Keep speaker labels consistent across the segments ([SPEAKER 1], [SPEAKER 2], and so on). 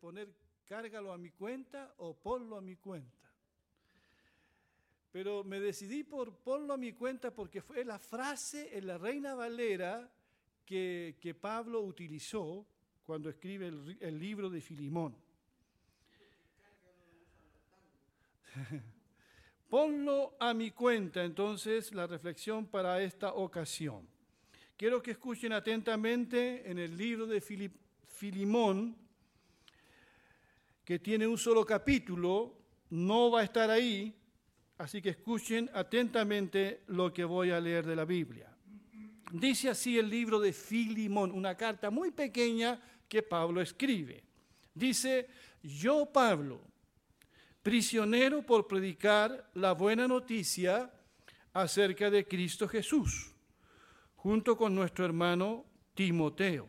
[SPEAKER 1] poner cárgalo a mi cuenta o ponlo a mi cuenta. Pero me decidí por ponlo a mi cuenta porque fue la frase en la Reina Valera que, que Pablo utilizó cuando escribe el, el libro de Filimón. Ponlo a mi cuenta entonces la reflexión para esta ocasión. Quiero que escuchen atentamente en el libro de Filimón, que tiene un solo capítulo, no va a estar ahí, así que escuchen atentamente lo que voy a leer de la Biblia. Dice así el libro de Filimón, una carta muy pequeña que Pablo escribe. Dice, yo Pablo, prisionero por predicar la buena noticia acerca de Cristo Jesús, junto con nuestro hermano Timoteo.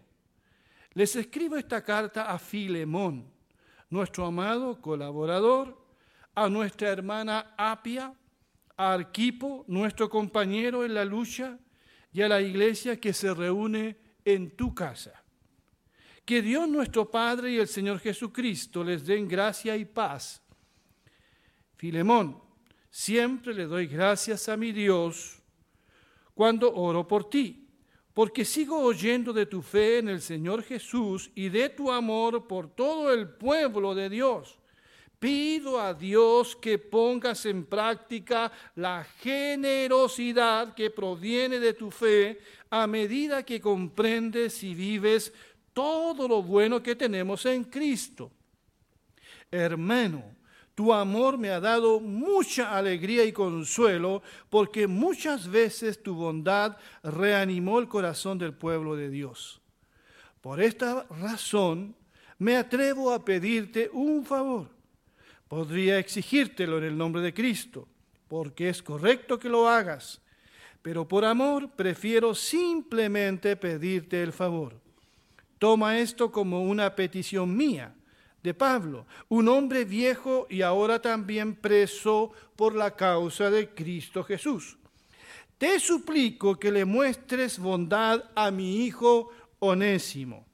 [SPEAKER 1] Les escribo esta carta a Filemón, nuestro amado colaborador, a nuestra hermana Apia, a Arquipo, nuestro compañero en la lucha, y a la iglesia que se reúne en tu casa. Que Dios nuestro Padre y el Señor Jesucristo les den gracia y paz Filemón, siempre le doy gracias a mi Dios cuando oro por ti, porque sigo oyendo de tu fe en el Señor Jesús y de tu amor por todo el pueblo de Dios. Pido a Dios que pongas en práctica la generosidad que proviene de tu fe a medida que comprendes y vives todo lo bueno que tenemos en Cristo. Hermano, tu amor me ha dado mucha alegría y consuelo, porque muchas veces tu bondad reanimó el corazón del pueblo de Dios. Por esta razón me atrevo a pedirte un favor. Podría exigírtelo en el nombre de Cristo, porque es correcto que lo hagas, pero por amor prefiero simplemente pedirte el favor. Toma esto como una petición mía de Pablo, un hombre viejo y ahora también preso por la causa de Cristo Jesús. Te suplico que le muestres bondad a mi hijo Onésimo.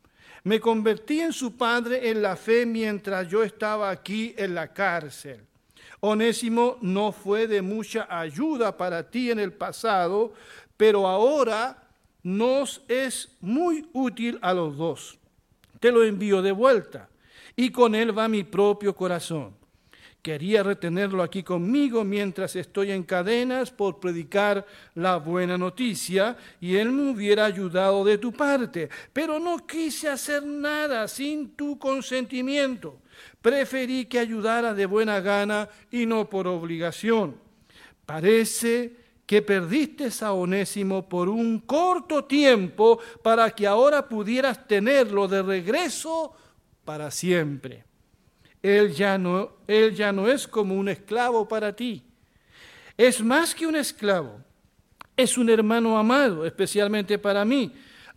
[SPEAKER 1] Me convertí en su padre en la fe mientras yo estaba aquí en la cárcel. Onésimo no fue de mucha ayuda para ti en el pasado, pero ahora nos es muy útil a los dos. Te lo envío de vuelta y con él va mi propio corazón. Quería retenerlo aquí conmigo mientras estoy en cadenas por predicar la buena noticia y él me hubiera ayudado de tu parte, pero no quise hacer nada sin tu consentimiento. Preferí que ayudara de buena gana y no por obligación. Parece que perdiste a Onésimo por un corto tiempo para que ahora pudieras tenerlo de regreso para siempre. Él ya no, él ya no es como un esclavo para ti. Es más que un esclavo. Es un hermano amado, especialmente para mí.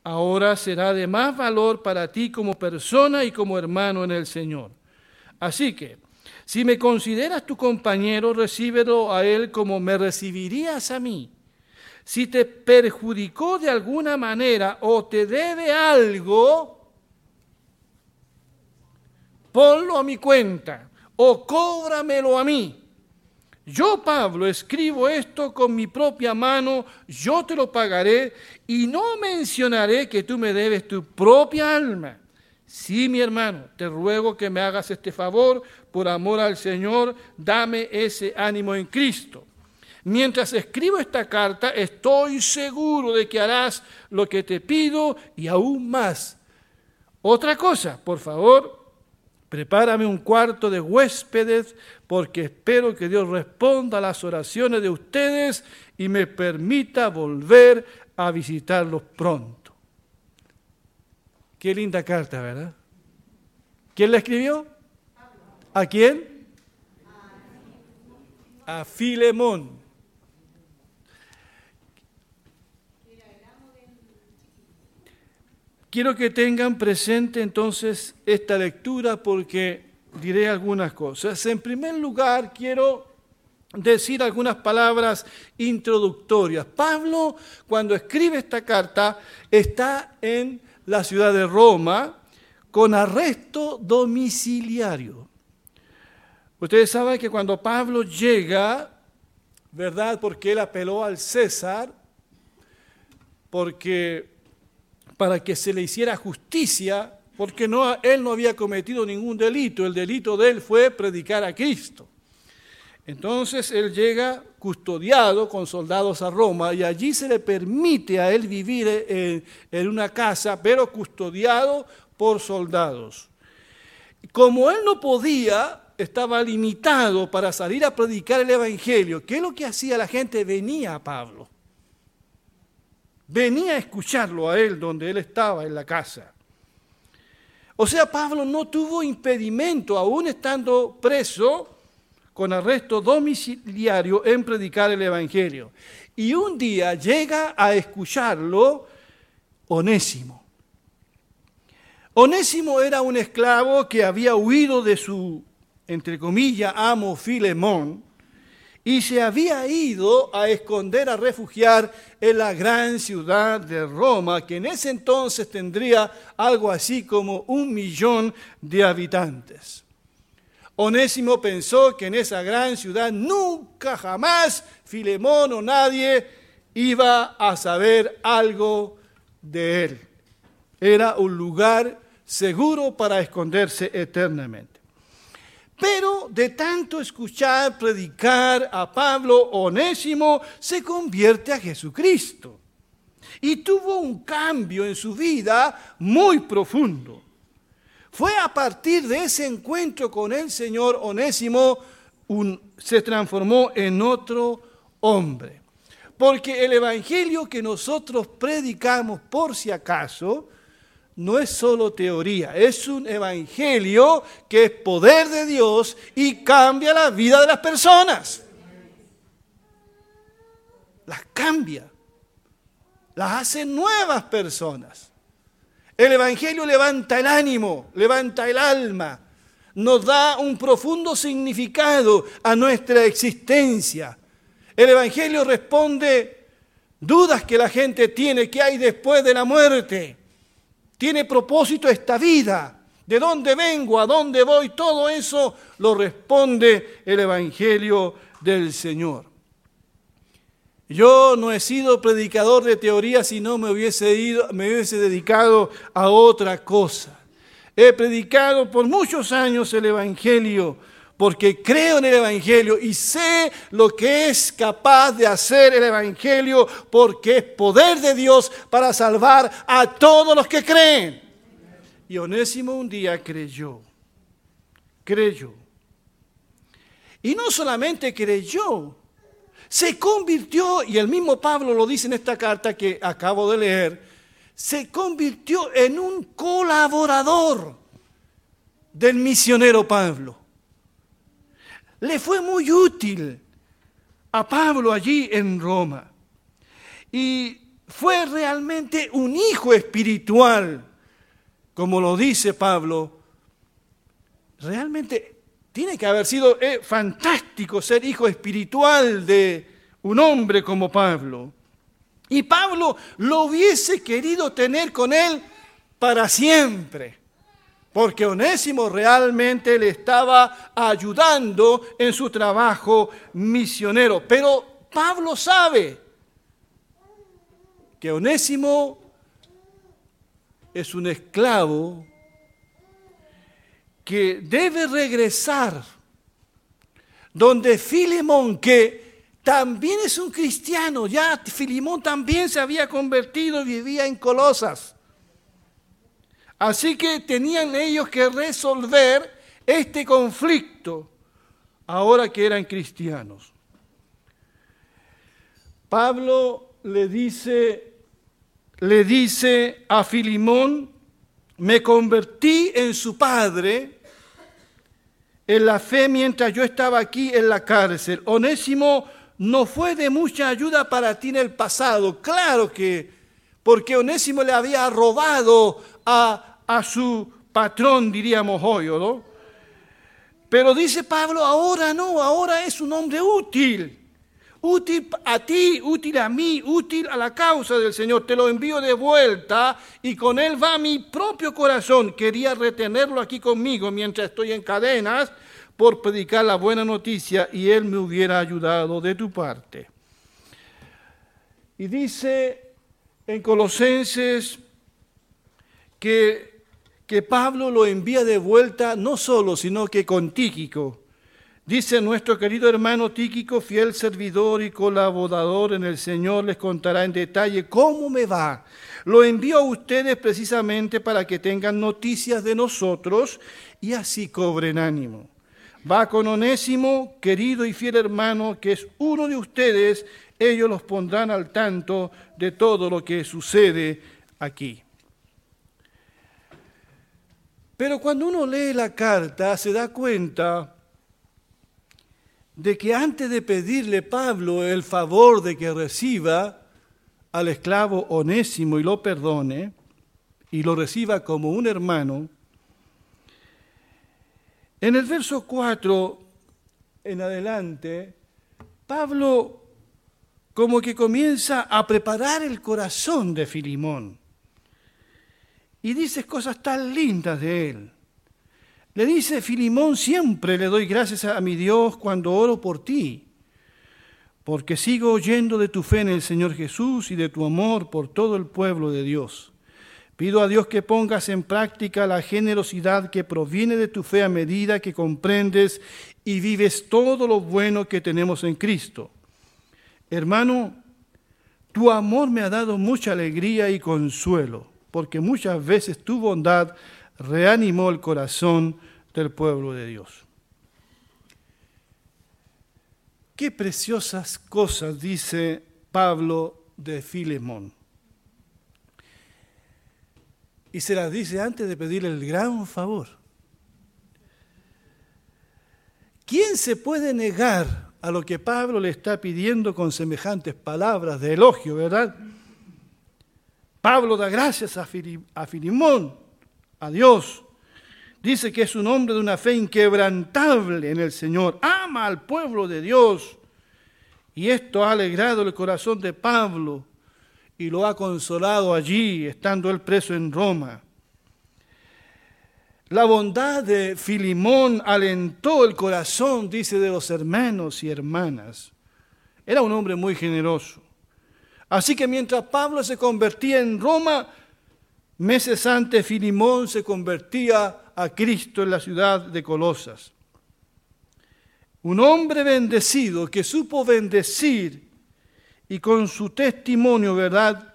[SPEAKER 1] Ahora será de más valor para ti como persona y como hermano en el Señor. Así que, si me consideras tu compañero, recíbelo a él como me recibirías a mí. Si te perjudicó de alguna manera o te debe algo, ponlo a mi cuenta o cóbramelo a mí. Yo, Pablo, escribo esto con mi propia mano, yo te lo pagaré y no mencionaré que tú me debes tu propia alma. Sí, mi hermano, te ruego que me hagas este favor, por amor al Señor, dame ese ánimo en Cristo. Mientras escribo esta carta, estoy seguro de que harás lo que te pido y aún más. Otra cosa, por favor, Prepárame un cuarto de huéspedes porque espero que Dios responda a las oraciones de ustedes y me permita volver a visitarlos pronto. Qué linda carta, ¿verdad? ¿Quién la escribió? ¿A quién? A Filemón. Quiero que tengan presente entonces esta lectura porque diré algunas cosas. En primer lugar, quiero decir algunas palabras introductorias. Pablo, cuando escribe esta carta, está en la ciudad de Roma con arresto domiciliario. Ustedes saben que cuando Pablo llega, ¿verdad? Porque él apeló al César, porque para que se le hiciera justicia, porque no, él no había cometido ningún delito, el delito de él fue predicar a Cristo. Entonces él llega custodiado con soldados a Roma y allí se le permite a él vivir en, en una casa, pero custodiado por soldados. Como él no podía, estaba limitado para salir a predicar el Evangelio, ¿qué es lo que hacía la gente? Venía a Pablo. Venía a escucharlo a él donde él estaba en la casa. O sea, Pablo no tuvo impedimento, aún estando preso, con arresto domiciliario en predicar el Evangelio. Y un día llega a escucharlo Onésimo. Onésimo era un esclavo que había huido de su, entre comillas, amo Filemón y se había ido a esconder, a refugiar en la gran ciudad de Roma, que en ese entonces tendría algo así como un millón de habitantes. Onésimo pensó que en esa gran ciudad nunca jamás Filemón o nadie iba a saber algo de él. Era un lugar seguro para esconderse eternamente. Pero de tanto escuchar predicar a Pablo, Onésimo se convierte a Jesucristo. Y tuvo un cambio en su vida muy profundo. Fue a partir de ese encuentro con el Señor Onésimo, se transformó en otro hombre. Porque el Evangelio que nosotros predicamos, por si acaso, no es solo teoría, es un Evangelio que es poder de Dios y cambia la vida de las personas. Las cambia, las hace nuevas personas. El Evangelio levanta el ánimo, levanta el alma, nos da un profundo significado a nuestra existencia. El Evangelio responde dudas que la gente tiene, que hay después de la muerte. Tiene propósito esta vida. ¿De dónde vengo? ¿A dónde voy? Todo eso lo responde el Evangelio del Señor. Yo no he sido predicador de teoría si no me hubiese, ido, me hubiese dedicado a otra cosa. He predicado por muchos años el Evangelio porque creo en el Evangelio y sé lo que es capaz de hacer el Evangelio porque es poder de Dios para salvar a todos los que creen. Y Onésimo un día creyó, creyó. Y no solamente creyó, se convirtió, y el mismo Pablo lo dice en esta carta que acabo de leer, se convirtió en un colaborador del misionero Pablo. Le fue muy útil a Pablo allí en Roma. Y fue realmente un hijo espiritual, como lo dice Pablo. Realmente tiene que haber sido eh, fantástico ser hijo espiritual de un hombre como Pablo. Y Pablo lo hubiese querido tener con él para siempre, porque Onésimo realmente le estaba ayudando en su trabajo misionero. Pero Pablo sabe que Onésimo es un esclavo que debe regresar donde Filemón, que también es un cristiano, ya Filemón también se había convertido y vivía en Colosas. Así que tenían ellos que resolver este conflicto ahora que eran cristianos. Pablo le dice, le dice a Filimón, me convertí en su padre en la fe mientras yo estaba aquí en la cárcel. Onésimo no fue de mucha ayuda para ti en el pasado, claro que, porque Onésimo le había robado a, a su patrón, diríamos hoy, ¿no? Pero dice Pablo, ahora no, ahora es un hombre útil. Útil a ti, útil a mí, útil a la causa del Señor. Te lo envío de vuelta y con él va mi propio corazón. Quería retenerlo aquí conmigo mientras estoy en cadenas por predicar la buena noticia y él me hubiera ayudado de tu parte. Y dice en Colosenses que, que Pablo lo envía de vuelta no solo, sino que con Tíquico. Dice nuestro querido hermano Tíquico, fiel servidor y colaborador en el Señor, les contará en detalle cómo me va. Lo envío a ustedes precisamente para que tengan noticias de nosotros y así cobren ánimo. Va con Onésimo, querido y fiel hermano, que es uno de ustedes, ellos los pondrán al tanto de todo lo que sucede aquí. Pero cuando uno lee la carta se da cuenta de que antes de pedirle Pablo el favor de que reciba al esclavo onésimo y lo perdone, y lo reciba como un hermano, en el verso 4 en adelante, Pablo como que comienza a preparar el corazón de Filimón. Y dice cosas tan lindas de él. Le dice, Filimón, siempre le doy gracias a mi Dios cuando oro por ti, porque sigo oyendo de tu fe en el Señor Jesús y de tu amor por todo el pueblo de Dios. Pido a Dios que pongas en práctica la generosidad que proviene de tu fe a medida que comprendes y vives todo lo bueno que tenemos en Cristo Hermano, tu amor me ha dado mucha alegría y consuelo, porque muchas veces tu bondad reanimó el corazón del pueblo de Dios. Qué preciosas cosas dice Pablo de Filemón. Y se las dice antes de pedirle el gran favor. ¿Quién se puede negar a lo que Pablo le está pidiendo con semejantes palabras de elogio, ¿verdad? Pablo da gracias a, Filimón, a Dios. Dice que es un hombre de una fe inquebrantable en el Señor. Ama al pueblo de Dios. Y esto ha alegrado el corazón de Pablo y lo ha consolado allí, estando él preso en Roma. La bondad de Filimón alentó el corazón, dice, de los hermanos y hermanas. Era un hombre muy generoso. Así que mientras Pablo se convertía en Roma, meses antes Filimón se convertía a Cristo en la ciudad de Colosas. Un hombre bendecido que supo bendecir y con su testimonio, ¿verdad?,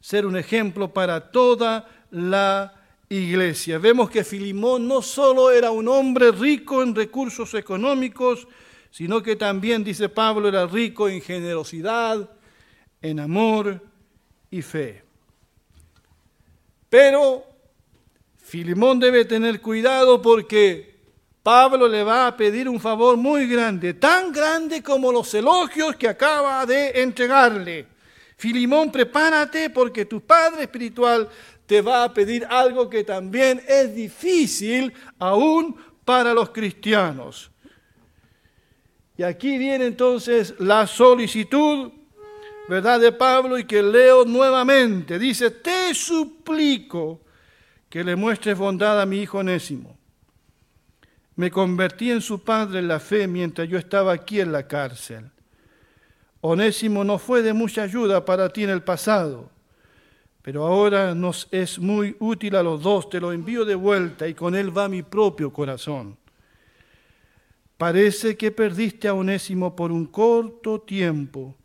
[SPEAKER 1] ser un ejemplo para toda la iglesia. Vemos que Filimón no solo era un hombre rico en recursos económicos, sino que también, dice Pablo, era rico en generosidad, en amor y fe. Pero Filimón debe tener cuidado porque Pablo le va a pedir un favor muy grande, tan grande como los elogios que acaba de entregarle. Filimón, prepárate porque tu padre espiritual te va a pedir algo que también es difícil aún para los cristianos. Y aquí viene entonces la solicitud, ¿verdad?, de Pablo y que leo nuevamente. Dice, te suplico que le muestres bondad a mi hijo Onésimo. Me convertí en su padre en la fe mientras yo estaba aquí en la cárcel. Onésimo no fue de mucha ayuda para ti en el pasado pero ahora nos es muy útil a los dos, te lo envío de vuelta y con él va mi propio corazón. Parece que perdiste a Onésimo por un corto tiempo,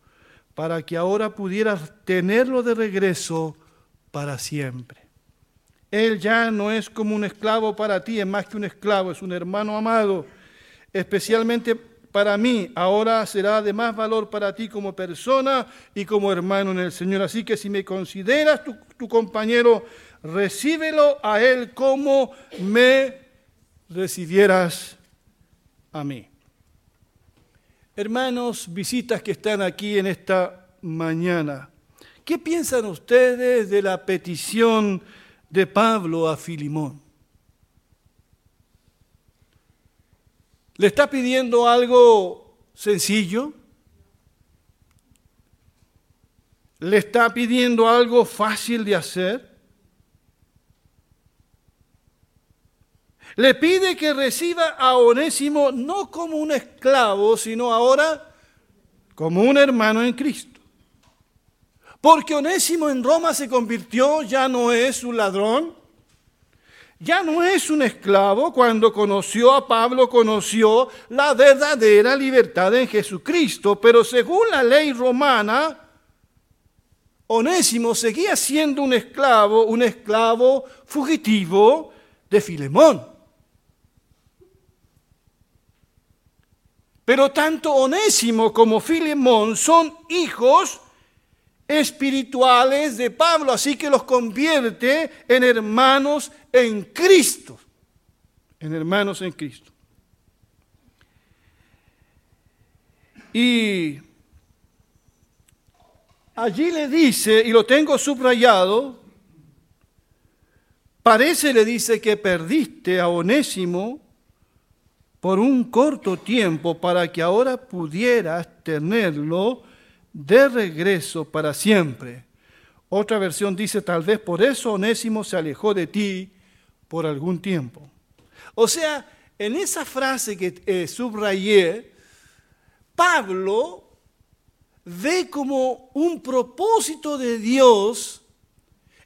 [SPEAKER 1] para que ahora pudieras tenerlo de regreso para siempre. Él ya no es como un esclavo para ti, es más que un esclavo, es un hermano amado, especialmente para mí, ahora será de más valor para ti como persona y como hermano en el Señor. Así que si me consideras tu, compañero, recíbelo a Él como me recibieras a mí. Hermanos, visitas que están aquí en esta mañana, ¿qué piensan ustedes de la petición de Pablo a Filimón? Le está pidiendo algo sencillo, le está pidiendo algo fácil de hacer. Le pide que reciba a Onésimo no como un esclavo, sino ahora como un hermano en Cristo. Porque Onésimo en Roma se convirtió, ya no es un ladrón, ya no es un esclavo. Cuando conoció a Pablo, conoció la verdadera libertad en Jesucristo. Pero según la ley romana, Onésimo seguía siendo un esclavo, un esclavo fugitivo de Filemón. Pero tanto Onésimo como Filemón son hijos espirituales de Pablo, así que los convierte en hermanos en Cristo, en hermanos en Cristo. Y allí le dice, y lo tengo subrayado, parece, le dice, que perdiste a Onésimo por un corto tiempo para que ahora pudieras tenerlo de regreso para siempre. Otra versión dice, tal vez por eso Onésimo se alejó de ti por algún tiempo. O sea, en esa frase que eh, subrayé, Pablo ve como un propósito de Dios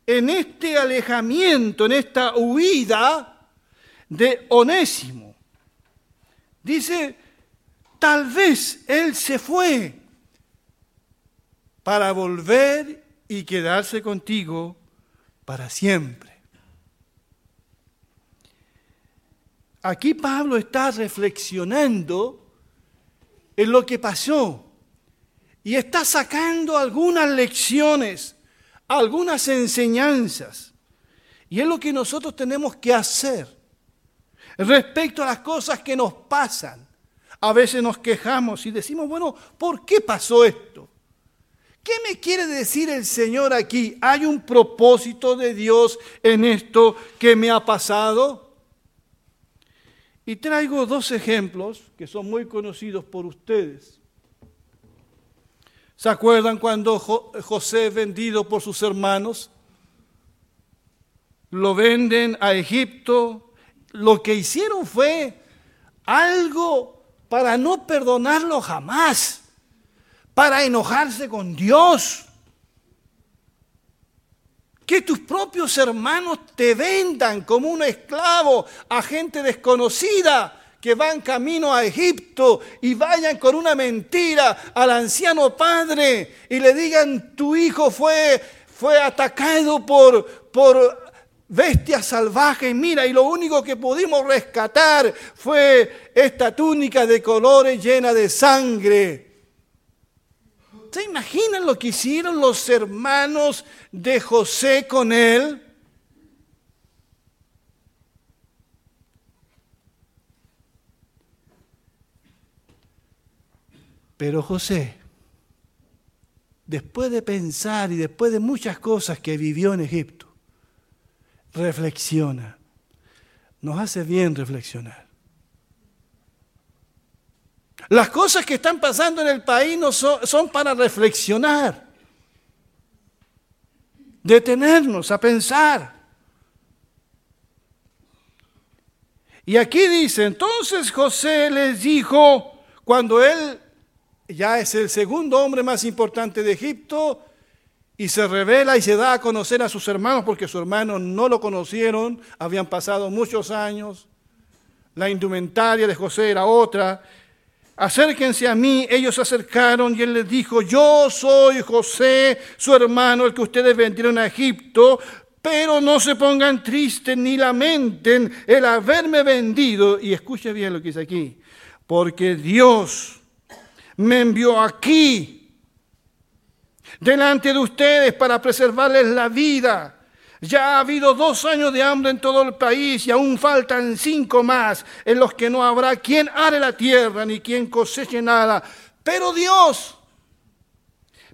[SPEAKER 1] en este alejamiento, en esta huida de Onésimo. Dice, tal vez Él se fue para volver y quedarse contigo para siempre. Aquí Pablo está reflexionando en lo que pasó y está sacando algunas lecciones, algunas enseñanzas. Y es lo que nosotros tenemos que hacer respecto a las cosas que nos pasan. A veces nos quejamos y decimos, bueno, ¿por qué pasó esto? ¿Qué me quiere decir el Señor aquí? ¿Hay un propósito de Dios en esto que me ha pasado? Y traigo dos ejemplos que son muy conocidos por ustedes. ¿Se acuerdan cuando José vendido por sus hermanos? Lo venden a Egipto, lo que hicieron fue algo para no perdonarlo jamás, para enojarse con Dios. Que tus propios hermanos te vendan como un esclavo a gente desconocida que van camino a Egipto y vayan con una mentira al anciano padre y le digan tu hijo fue, fue atacado por, por bestia salvaje, mira, y lo único que pudimos rescatar fue esta túnica de colores llena de sangre. ¿Se imaginan lo que hicieron los hermanos de José con él? Pero José, después de pensar y después de muchas cosas que vivió en Egipto, reflexiona. Nos hace bien reflexionar. Las cosas que están pasando en el país no son, para reflexionar, detenernos a pensar. Y aquí dice, entonces José les dijo, cuando él ya es el segundo hombre más importante de Egipto, y se revela y se da a conocer a sus hermanos porque sus hermanos no lo conocieron, habían pasado muchos años, la indumentaria de José era otra. Acérquense a mí, ellos se acercaron y él les dijo, yo soy José, su hermano, el que ustedes vendieron a Egipto, pero no se pongan tristes ni lamenten el haberme vendido. Y escuche bien lo que dice aquí, porque Dios me envió aquí delante de ustedes para preservarles la vida. Ya ha habido dos años de hambre en todo el país y aún faltan cinco más en los que no habrá quien are la tierra ni quien coseche nada. Pero Dios,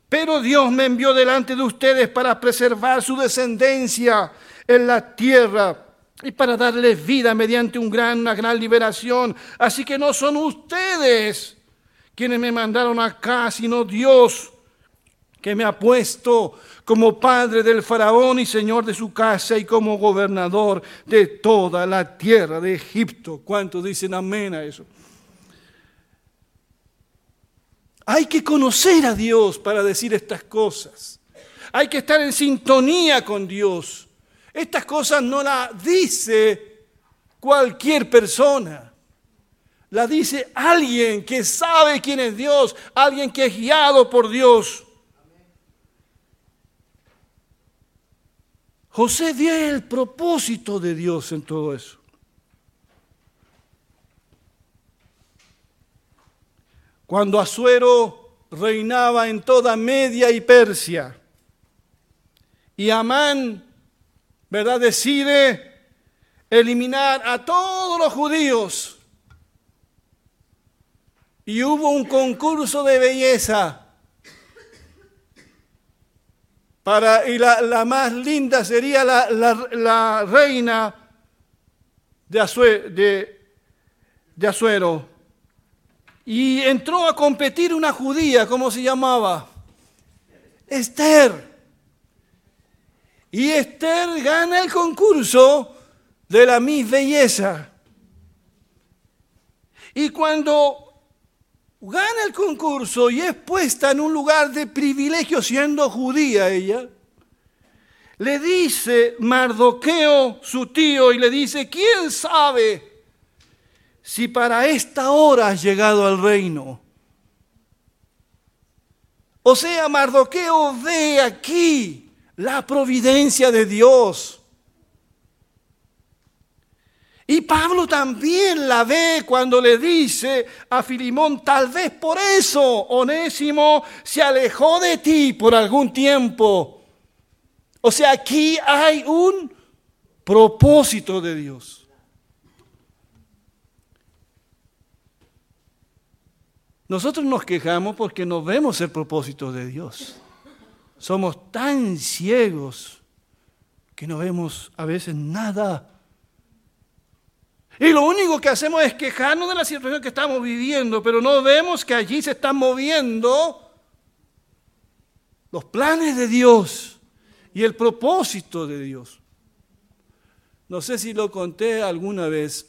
[SPEAKER 1] pero Dios me envió delante de ustedes para preservar su descendencia en la tierra. y para darles vida mediante una gran liberación. Así que no son ustedes quienes me mandaron acá, sino Dios que me ha puesto como padre del faraón y señor de su casa y como gobernador de toda la tierra de Egipto. ¿Cuántos dicen amén a eso? Hay que conocer a Dios para decir estas cosas. Hay que estar en sintonía con Dios. Estas cosas no las dice cualquier persona. La dice alguien que sabe quién es Dios, alguien que es guiado por Dios. José vio el propósito de Dios en todo eso. Cuando Asuero reinaba en toda Media y Persia, y Amán ¿verdad? Decide eliminar a todos los judíos. Y hubo un concurso de belleza. Para, y la, más linda sería la, reina de, de, de Azuero. Y entró a competir una judía, ¿cómo se llamaba? Esther. Y Esther gana el concurso de la Miss Belleza. Y cuando gana el concurso y es puesta en un lugar de privilegio siendo judía ella, le dice Mardoqueo, su tío, y le dice, ¿quién sabe si para esta hora has llegado al reino? O sea, Mardoqueo ve aquí la providencia de Dios. Y Pablo también la ve cuando le dice a Filimón, tal vez por eso Onésimo se alejó de ti por algún tiempo. O sea, aquí hay un propósito de Dios. Nosotros nos quejamos porque no vemos el propósito de Dios. Somos tan ciegos que no vemos a veces nada. Y lo único que hacemos es quejarnos de la situación que estamos viviendo, pero no vemos que allí se están moviendo los planes de Dios y el propósito de Dios. No sé si lo conté alguna vez,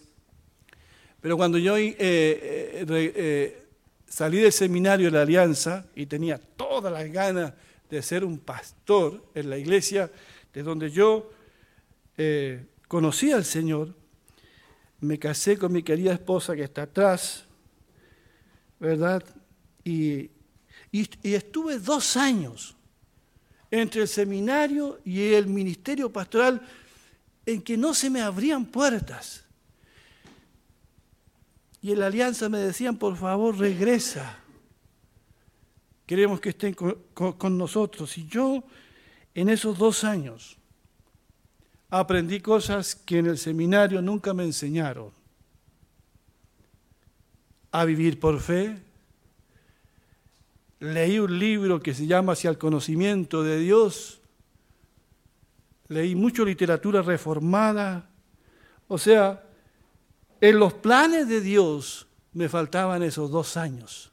[SPEAKER 1] pero cuando yo eh, eh, eh, salí del seminario de la Alianza y tenía todas las ganas de ser un pastor en la iglesia de donde yo eh, conocí al Señor, me casé con mi querida esposa que está atrás, ¿verdad? Y, y, estuve dos años entre el seminario y el ministerio pastoral en que no se me abrían puertas. Y en la alianza me decían, por favor, regresa. Queremos que estén con, nosotros. Y yo en esos dos años aprendí cosas que en el seminario nunca me enseñaron. A vivir por fe. Leí un libro que se llama Hacia el conocimiento de Dios. Leí mucha literatura reformada. O sea, en los planes de Dios me faltaban esos dos años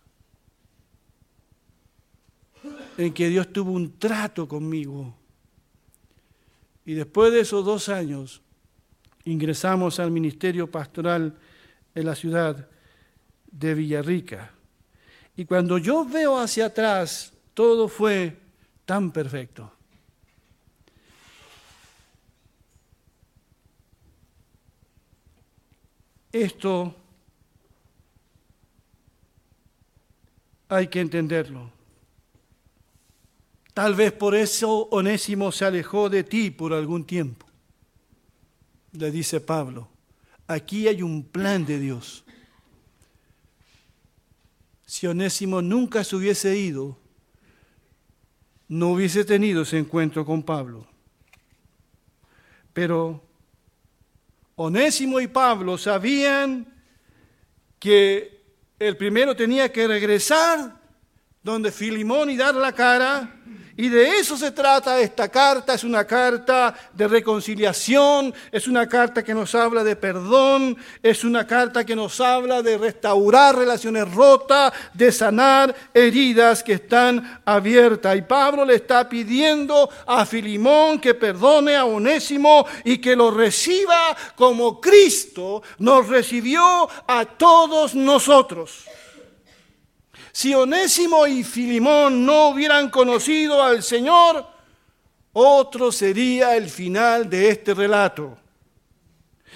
[SPEAKER 1] en que Dios tuvo un trato conmigo. Y después de esos dos años ingresamos al ministerio pastoral en la ciudad de Villarrica. Y cuando yo veo hacia atrás, todo fue tan perfecto. Esto hay que entenderlo. Tal vez por eso Onésimo se alejó de ti por algún tiempo. Le dice Pablo, aquí hay un plan de Dios. Si Onésimo nunca se hubiese ido, no hubiese tenido ese encuentro con Pablo. Pero Onésimo y Pablo sabían que el primero tenía que regresar donde Filimón y dar la cara Y de eso se trata esta carta. Es una carta de reconciliación, es una carta que nos habla de perdón, es una carta que nos habla de restaurar relaciones rotas, de sanar heridas que están abiertas. Y Pablo le está pidiendo a Filimón que perdone a Onésimo y que lo reciba como Cristo nos recibió a todos nosotros. Si Onésimo y Filimón no hubieran conocido al Señor, otro sería el final de este relato.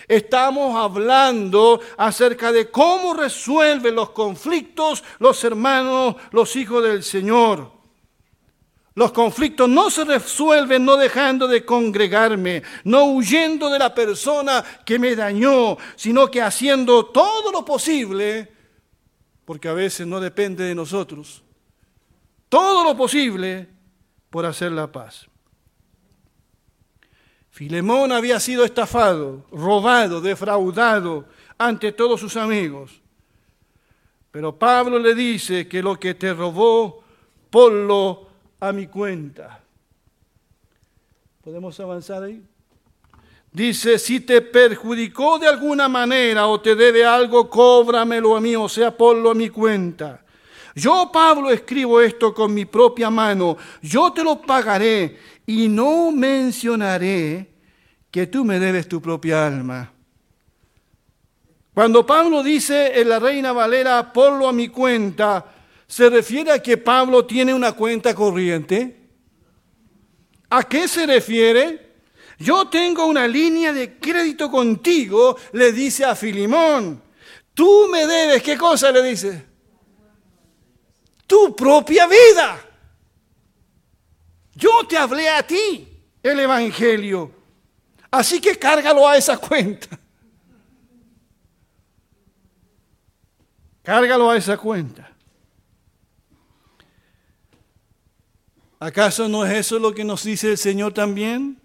[SPEAKER 1] Estamos hablando acerca de cómo resuelven los conflictos los hermanos, los hijos del Señor. Los conflictos no se resuelven no dejando de congregarme, no huyendo de la persona que me dañó, sino que haciendo todo lo posible porque a veces no depende de nosotros, todo lo posible por hacer la paz. Filemón había sido estafado, robado, defraudado ante todos sus amigos. Pero Pablo le dice que lo que te robó, ponlo a mi cuenta. ¿Podemos avanzar ahí? Dice, si te perjudicó de alguna manera o te debe algo, cóbramelo a mí, o sea, ponlo a mi cuenta. Yo, Pablo, escribo esto con mi propia mano, yo te lo pagaré y no mencionaré que tú me debes tu propia alma. Cuando Pablo dice en la Reina Valera, ponlo a mi cuenta, ¿se refiere a que Pablo tiene una cuenta corriente? ¿A qué se refiere? Yo tengo una línea de crédito contigo, le dice a Filimón. Tú me debes, ¿qué cosa le dice? Tu propia vida. Yo te hablé a ti el Evangelio. Así que cárgalo a esa cuenta. Cárgalo a esa cuenta. ¿Acaso no es eso lo que nos dice el Señor también?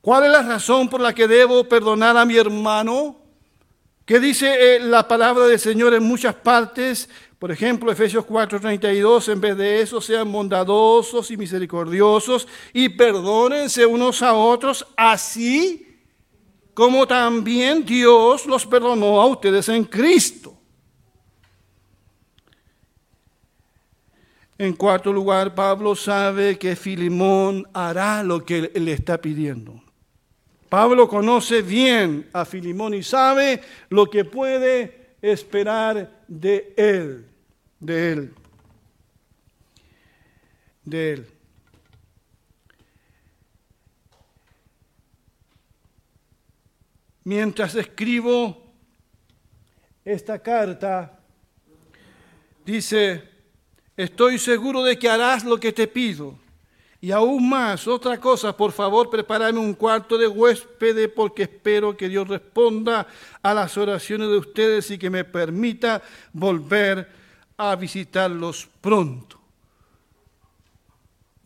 [SPEAKER 1] ¿Cuál es la razón por la que debo perdonar a mi hermano? ¿Qué dice eh, la palabra del Señor en muchas partes? Por ejemplo, Efesios 4:32, en vez de eso, sean bondadosos y misericordiosos y perdónense unos a otros, así como también Dios los perdonó a ustedes en Cristo. En cuarto lugar, Pablo sabe que Filimón hará lo que le está pidiendo. Pablo conoce bien a Filimón y sabe lo que puede esperar de él, de él, de él. Mientras escribo esta carta, dice, estoy seguro de que harás lo que te pido y aún más, otra cosa, por favor, prepárame un cuarto de huésped porque espero que Dios responda a las oraciones de ustedes y que me permita volver a visitarlos pronto.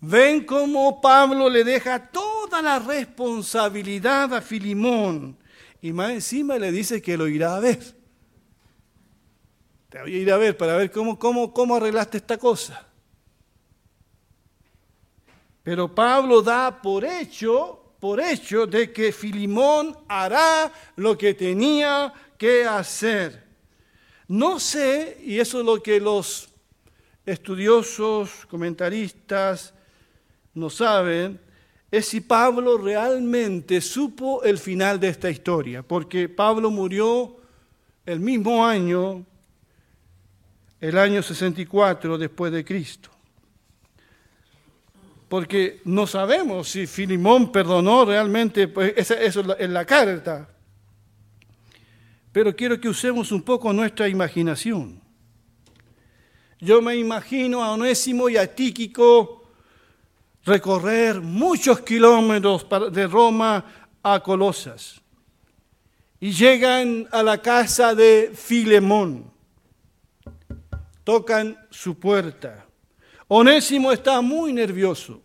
[SPEAKER 1] Ven cómo Pablo le deja toda la responsabilidad a Filimón y más encima le dice que lo irá a ver. Te voy a ir a ver para ver cómo, cómo, cómo arreglaste esta cosa. Pero Pablo da por hecho, por hecho de que Filimón hará lo que tenía que hacer. No sé, y eso es lo que los estudiosos, comentaristas no saben, es si Pablo realmente supo el final de esta historia, porque Pablo murió el mismo año, el año 64 después de Cristo porque no sabemos si Filimón perdonó realmente, pues eso es la carta. Pero quiero que usemos un poco nuestra imaginación. Yo me imagino a Onésimo y a Tíquico recorrer muchos kilómetros de Roma a Colosas y llegan a la casa de Filemón. Tocan su puerta. Onésimo está muy nervioso.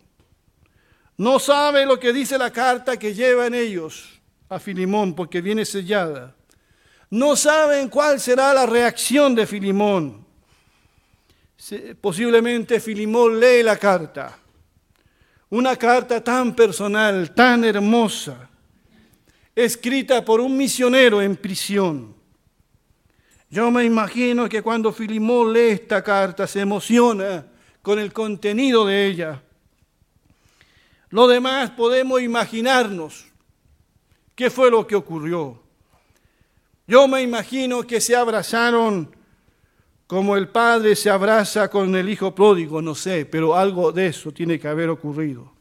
[SPEAKER 1] No sabe lo que dice la carta que llevan ellos a Filimón porque viene sellada. No saben cuál será la reacción de Filimón. posiblemente Filimón lee la carta. Una carta tan personal, tan hermosa, escrita por un misionero en prisión. Yo me imagino que cuando Filimón lee esta carta se emociona con el contenido de ella. Lo demás podemos imaginarnos qué fue lo que ocurrió. Yo me imagino que se abrazaron como el padre se abraza con el hijo pródigo, no sé, pero algo de eso tiene que haber ocurrido.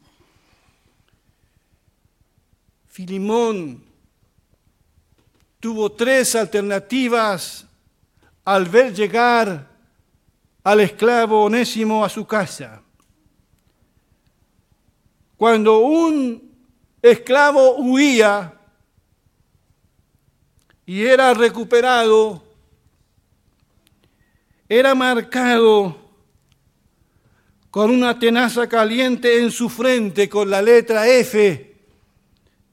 [SPEAKER 1] Filimón tuvo tres alternativas al ver llegar al esclavo onésimo a su casa. Cuando un esclavo huía y era recuperado, era marcado con una tenaza caliente en su frente con la letra F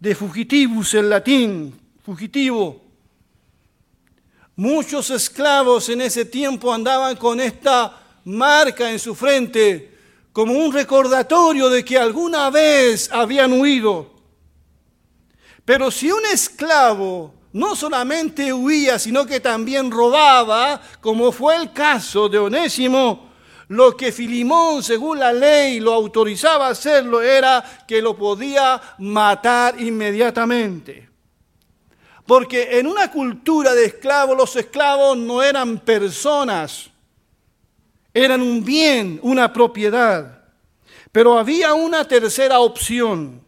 [SPEAKER 1] de fugitivus en latín, fugitivo. Muchos esclavos en ese tiempo andaban con esta marca en su frente como un recordatorio de que alguna vez habían huido. Pero si un esclavo no solamente huía, sino que también robaba, como fue el caso de Onésimo, lo que Filimón, según la ley, lo autorizaba a hacerlo era que lo podía matar inmediatamente. Porque en una cultura de esclavos, los esclavos no eran personas, eran un bien, una propiedad. Pero había una tercera opción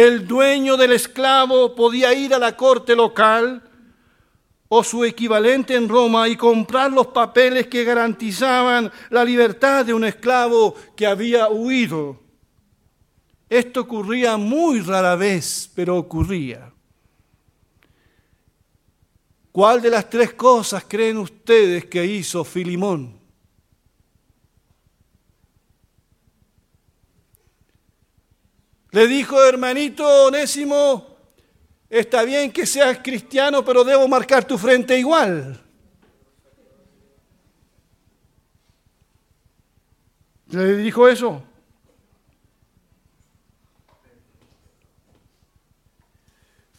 [SPEAKER 1] el dueño del esclavo podía ir a la corte local o su equivalente en Roma y comprar los papeles que garantizaban la libertad de un esclavo que había huido. Esto ocurría muy rara vez, pero ocurría. ¿Cuál de las tres cosas creen ustedes que hizo Filimón? Le dijo, hermanito Onésimo, está bien que seas cristiano, pero debo marcar tu frente igual. ¿Le dijo eso?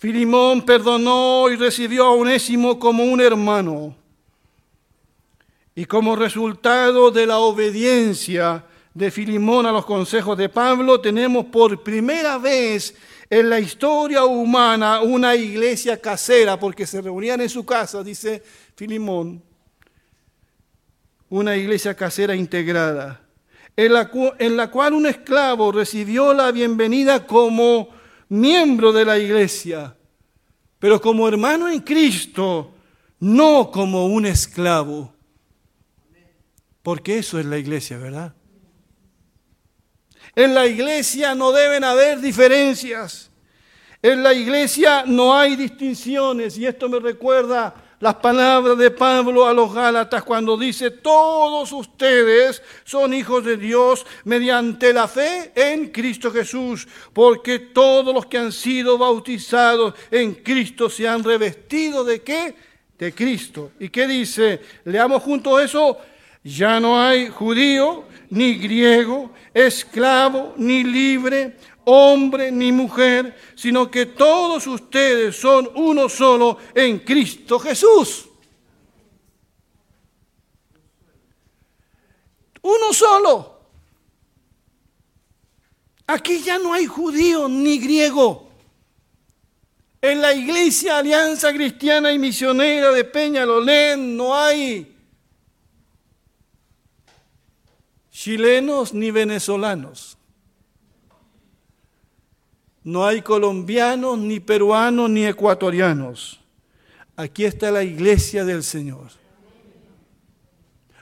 [SPEAKER 1] Filimón perdonó y recibió a Onésimo como un hermano. Y como resultado de la obediencia, de Filimón a los consejos de Pablo, tenemos por primera vez en la historia humana una iglesia casera, porque se reunían en su casa, dice Filimón, una iglesia casera integrada, en la, en la cual un esclavo recibió la bienvenida como miembro de la iglesia, pero como hermano en Cristo, no como un esclavo. Porque eso es la iglesia, ¿verdad? En la iglesia no deben haber diferencias. En la iglesia no hay distinciones. Y esto me recuerda las palabras de Pablo a los Gálatas cuando dice, todos ustedes son hijos de Dios mediante la fe en Cristo Jesús, porque todos los que han sido bautizados en Cristo se han revestido de qué? De Cristo. ¿Y qué dice? Leamos junto eso. Ya no hay judío ni griego, esclavo ni libre, hombre ni mujer, sino que todos ustedes son uno solo en Cristo Jesús. Uno solo. Aquí ya no hay judío ni griego. En la iglesia Alianza Cristiana y Misionera de Peñalolén no hay chilenos ni venezolanos. No hay colombianos, ni peruanos, ni ecuatorianos. Aquí está la iglesia del Señor.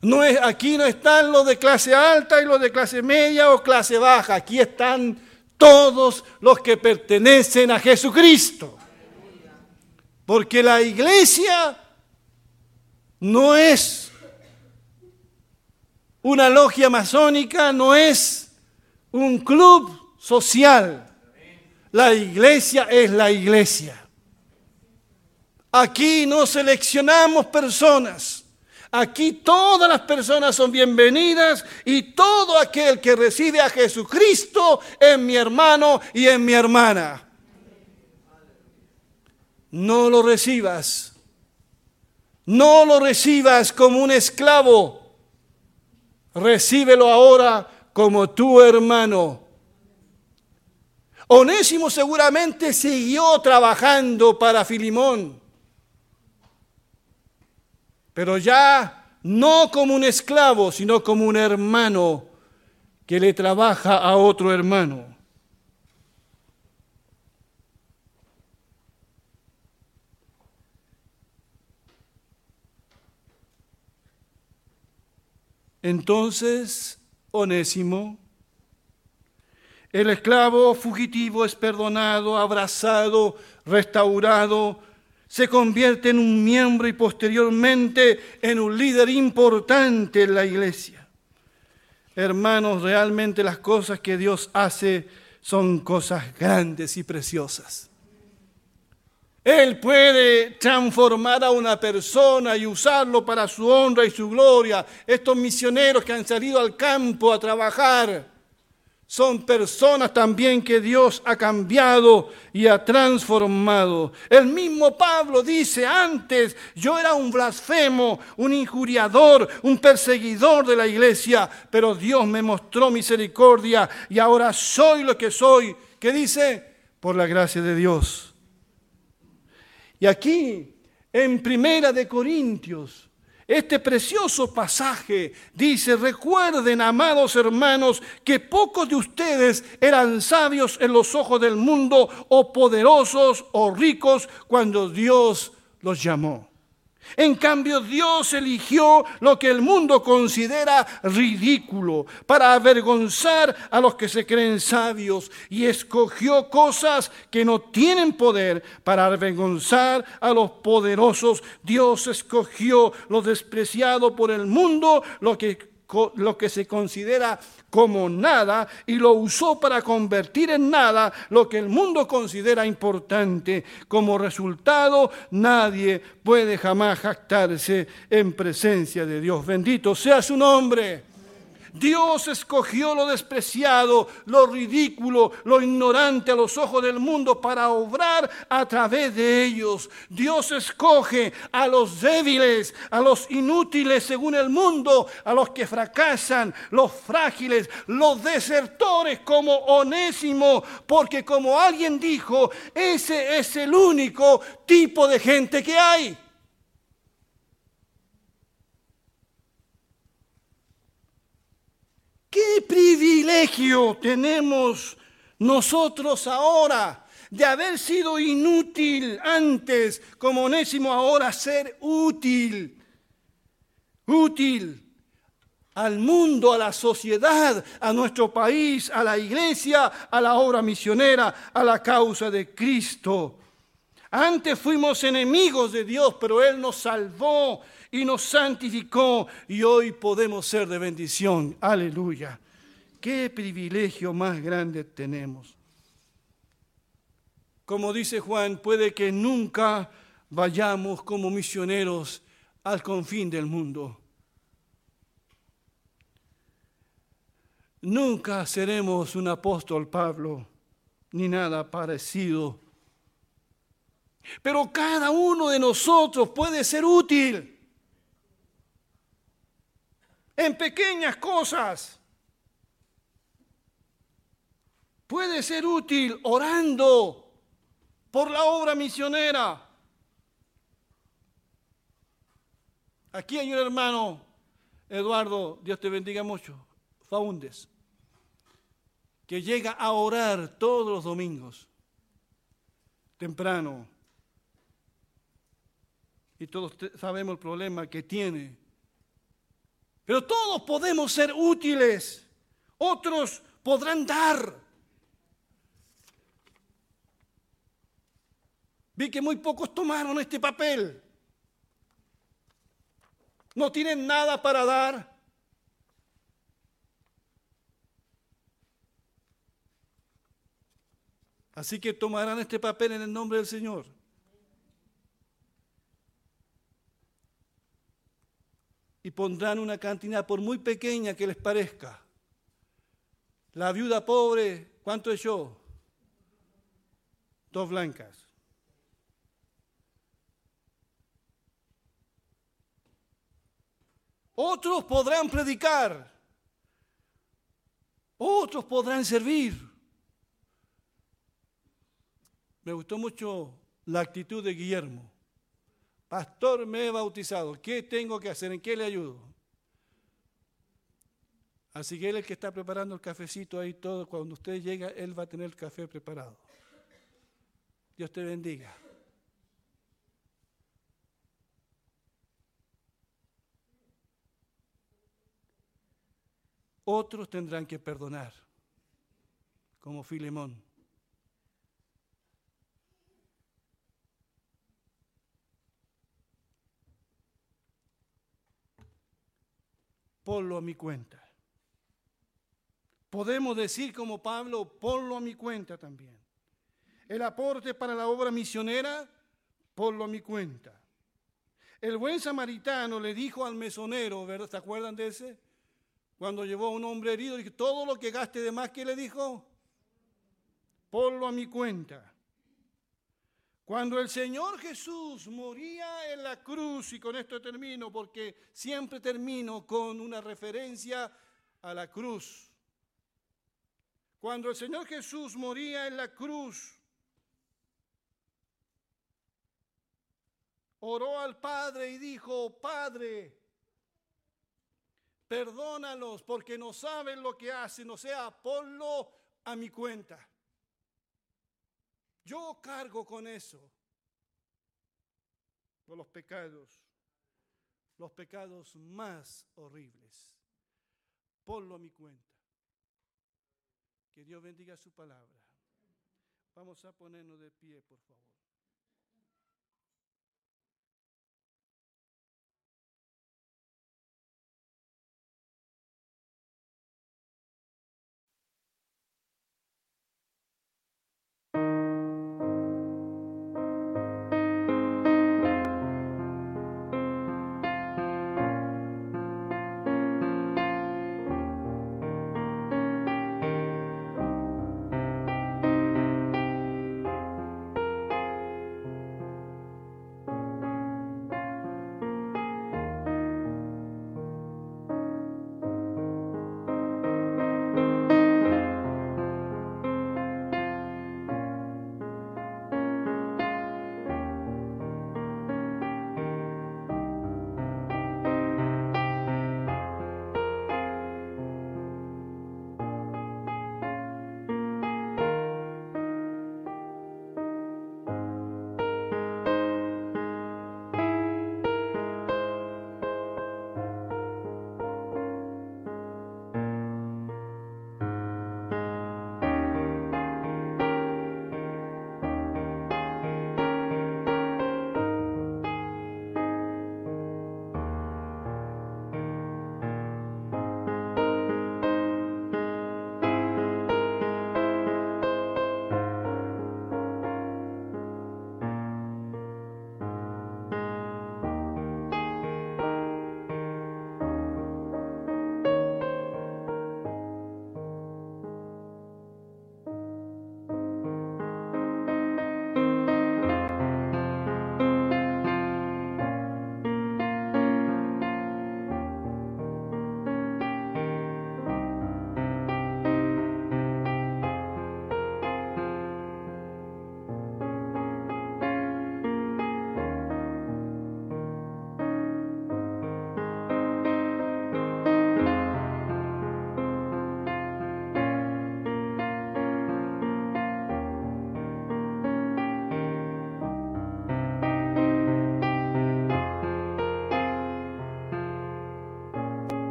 [SPEAKER 1] No es, aquí no están los de clase alta y los de clase media o clase baja. Aquí están todos los que pertenecen a Jesucristo. Porque la iglesia no es una logia masónica no es un club social. La iglesia es la iglesia. Aquí no seleccionamos personas. Aquí todas las personas son bienvenidas y todo aquel que recibe a Jesucristo es mi hermano y es mi hermana. No lo recibas. No lo recibas como un esclavo. Recíbelo ahora como tu hermano. Onésimo seguramente siguió trabajando para Filimón, pero ya no como un esclavo, sino como un hermano que le trabaja a otro hermano. Entonces, Onésimo, el esclavo fugitivo es perdonado, abrazado, restaurado, se convierte en un miembro y posteriormente en un líder importante en la iglesia. Hermanos, realmente las cosas que Dios hace son cosas grandes y preciosas. Él puede transformar a una persona y usarlo para su honra y su gloria. Estos misioneros que han salido al campo a trabajar son personas también que Dios ha cambiado y ha transformado. El mismo Pablo dice antes, yo era un blasfemo, un injuriador, un perseguidor de la iglesia, pero Dios me mostró misericordia y ahora soy lo que soy. ¿Qué dice? Por la gracia de Dios. Y aquí, en Primera de Corintios, este precioso pasaje dice, recuerden, amados hermanos, que pocos de ustedes eran sabios en los ojos del mundo o poderosos o ricos cuando Dios los llamó. En cambio, Dios eligió lo que el mundo considera ridículo para avergonzar a los que se creen sabios y escogió cosas que no tienen poder para avergonzar a los poderosos. Dios escogió lo despreciado por el mundo, lo que lo que se considera como nada y lo usó para convertir en nada lo que el mundo considera importante. Como resultado, nadie puede jamás jactarse en presencia de Dios. Bendito sea su nombre. Dios escogió lo despreciado, lo ridículo, lo ignorante a los ojos del mundo para obrar a través de ellos. Dios escoge a los débiles, a los inútiles según el mundo, a los que fracasan, los frágiles, los desertores como onésimo, porque como alguien dijo, ese es el único tipo de gente que hay. ¿Qué privilegio tenemos nosotros ahora de haber sido inútil antes, como onésimo ahora ser útil? Útil al mundo, a la sociedad, a nuestro país, a la iglesia, a la obra misionera, a la causa de Cristo. Antes fuimos enemigos de Dios, pero Él nos salvó y nos santificó y hoy podemos ser de bendición. Aleluya. Qué privilegio más grande tenemos. Como dice Juan, puede que nunca vayamos como misioneros al confín del mundo. Nunca seremos un apóstol Pablo, ni nada parecido. Pero cada uno de nosotros puede ser útil en pequeñas cosas. Puede ser útil orando por la obra misionera. Aquí hay un hermano, Eduardo, Dios te bendiga mucho, Faundes, que llega a orar todos los domingos, temprano. Y todos sabemos el problema que tiene pero todos podemos ser útiles. Otros podrán dar. Vi que muy pocos tomaron este papel. No tienen nada para dar. Así que tomarán este papel en el nombre del Señor. Y pondrán una cantidad por muy pequeña que les parezca. La viuda pobre, ¿cuánto echó? Dos blancas. Otros podrán predicar. Otros podrán servir. Me gustó mucho la actitud de Guillermo. Pastor, me he bautizado. ¿Qué tengo que hacer? ¿En qué le ayudo? Así que él es el que está preparando el cafecito ahí todo. Cuando usted llega, él va a tener el café preparado. Dios te bendiga. Otros tendrán que perdonar, como Filemón. Ponlo a mi cuenta. Podemos decir como Pablo, ponlo a mi cuenta también. El aporte para la obra misionera, ponlo a mi cuenta. El buen samaritano le dijo al mesonero, ¿verdad? ¿Se acuerdan de ese? Cuando llevó a un hombre herido, dije, todo lo que gaste de más, ¿qué le dijo? Ponlo a mi cuenta. Cuando el Señor Jesús moría en la cruz, y con esto termino, porque siempre termino con una referencia a la cruz. Cuando el Señor Jesús moría en la cruz, oró al Padre y dijo, Padre, perdónalos porque no saben lo que hacen, o sea, ponlo a mi cuenta. Yo cargo con eso, por los pecados, los pecados más horribles. Ponlo a mi cuenta. Que Dios bendiga su palabra. Vamos a ponernos de pie, por favor.